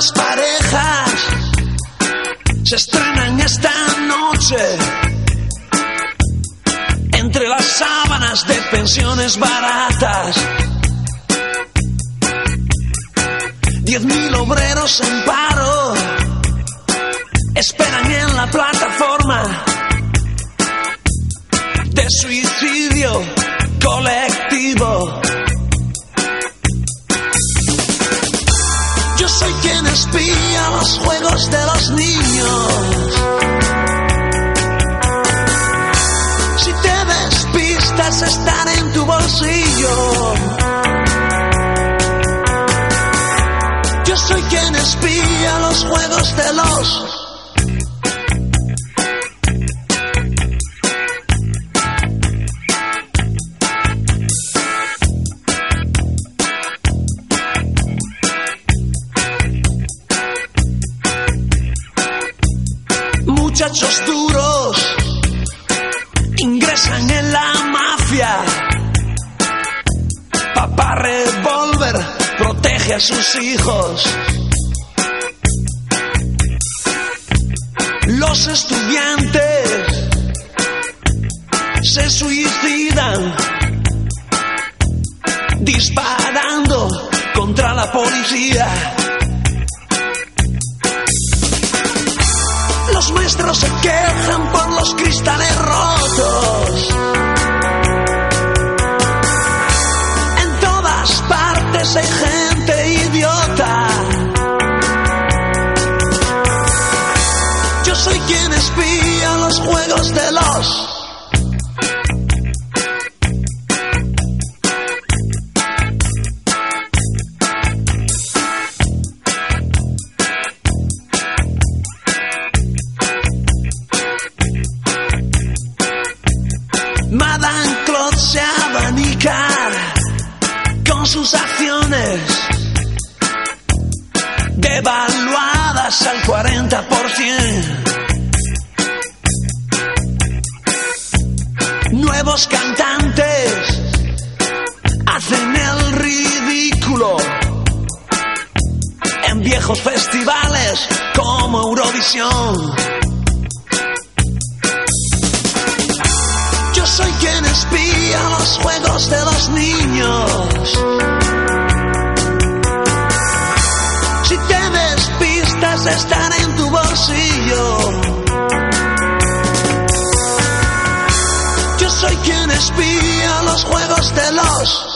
las parejas se estrenan esta noche. Entre las sábanas de pensiones baratas, diez mil obreros en paro esperan en la plataforma de suicidio colectivo. Quien espía los juegos de los niños. Si te despistas, están en tu bolsillo. Yo soy quien espía los juegos de los muchachos duros ingresan en la mafia. Papá revólver protege a sus hijos. Los estudiantes se suicidan disparando contra la policía. Maestros se quejan por los cristales rotos. En todas partes hay gente idiota. Yo soy quien espía los juegos de los Claude se abanica con sus acciones devaluadas al 40%. Nuevos cantantes hacen el ridículo en viejos festivales como Eurovisión. Quien espía los juegos de los niños. Si te despistas, están en tu bolsillo. Yo soy quien espía los juegos de los